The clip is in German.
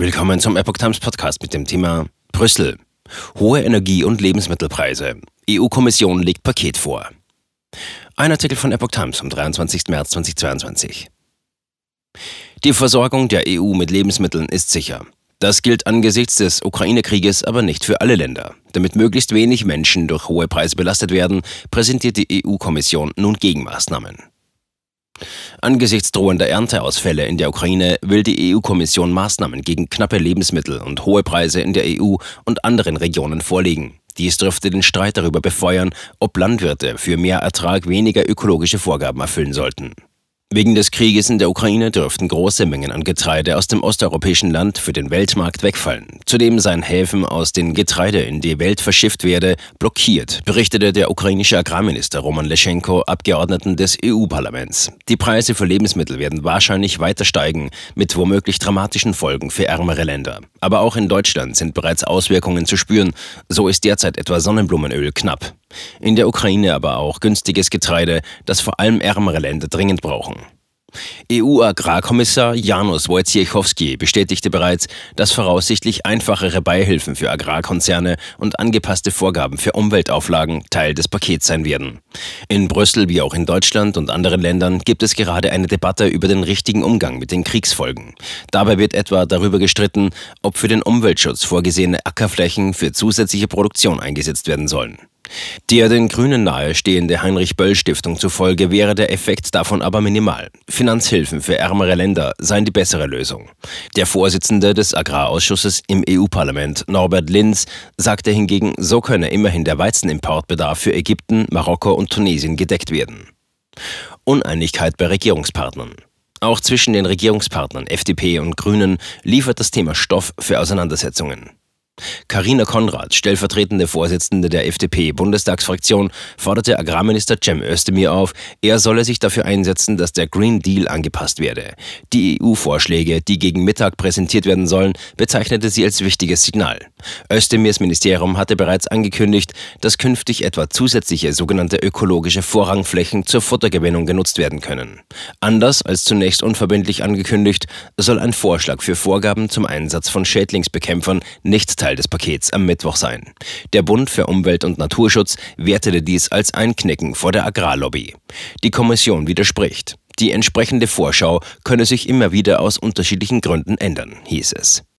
Willkommen zum Epoch Times Podcast mit dem Thema Brüssel. Hohe Energie- und Lebensmittelpreise. EU-Kommission legt Paket vor. Ein Artikel von Epoch Times vom 23. März 2022. Die Versorgung der EU mit Lebensmitteln ist sicher. Das gilt angesichts des Ukraine-Krieges aber nicht für alle Länder. Damit möglichst wenig Menschen durch hohe Preise belastet werden, präsentiert die EU-Kommission nun Gegenmaßnahmen. Angesichts drohender Ernteausfälle in der Ukraine will die EU-Kommission Maßnahmen gegen knappe Lebensmittel und hohe Preise in der EU und anderen Regionen vorlegen. Dies dürfte den Streit darüber befeuern, ob Landwirte für mehr Ertrag weniger ökologische Vorgaben erfüllen sollten. Wegen des Krieges in der Ukraine dürften große Mengen an Getreide aus dem osteuropäischen Land für den Weltmarkt wegfallen. Zudem seien Häfen, aus denen Getreide in die Welt verschifft werde, blockiert, berichtete der ukrainische Agrarminister Roman Leschenko Abgeordneten des EU-Parlaments. Die Preise für Lebensmittel werden wahrscheinlich weiter steigen, mit womöglich dramatischen Folgen für ärmere Länder. Aber auch in Deutschland sind bereits Auswirkungen zu spüren. So ist derzeit etwa Sonnenblumenöl knapp. In der Ukraine aber auch günstiges Getreide, das vor allem ärmere Länder dringend brauchen. EU-Agrarkommissar Janusz Wojciechowski bestätigte bereits, dass voraussichtlich einfachere Beihilfen für Agrarkonzerne und angepasste Vorgaben für Umweltauflagen Teil des Pakets sein werden. In Brüssel wie auch in Deutschland und anderen Ländern gibt es gerade eine Debatte über den richtigen Umgang mit den Kriegsfolgen. Dabei wird etwa darüber gestritten, ob für den Umweltschutz vorgesehene Ackerflächen für zusätzliche Produktion eingesetzt werden sollen. Der den Grünen nahestehende Heinrich-Böll-Stiftung zufolge wäre der Effekt davon aber minimal. Finanzhilfen für ärmere Länder seien die bessere Lösung. Der Vorsitzende des Agrarausschusses im EU-Parlament, Norbert Linz, sagte hingegen, so könne immerhin der Weizenimportbedarf für Ägypten, Marokko und Tunesien gedeckt werden. Uneinigkeit bei Regierungspartnern. Auch zwischen den Regierungspartnern FDP und Grünen liefert das Thema Stoff für Auseinandersetzungen. Karina Konrad, stellvertretende Vorsitzende der FDP-Bundestagsfraktion, forderte Agrarminister Cem Özdemir auf, er solle sich dafür einsetzen, dass der Green Deal angepasst werde. Die EU-Vorschläge, die gegen Mittag präsentiert werden sollen, bezeichnete sie als wichtiges Signal. Özdemirs Ministerium hatte bereits angekündigt, dass künftig etwa zusätzliche sogenannte ökologische Vorrangflächen zur Futtergewinnung genutzt werden können. Anders als zunächst unverbindlich angekündigt, soll ein Vorschlag für Vorgaben zum Einsatz von Schädlingsbekämpfern nicht Teil des Pakets am Mittwoch sein. Der Bund für Umwelt und Naturschutz wertete dies als Einknicken vor der Agrarlobby. Die Kommission widerspricht. Die entsprechende Vorschau könne sich immer wieder aus unterschiedlichen Gründen ändern, hieß es.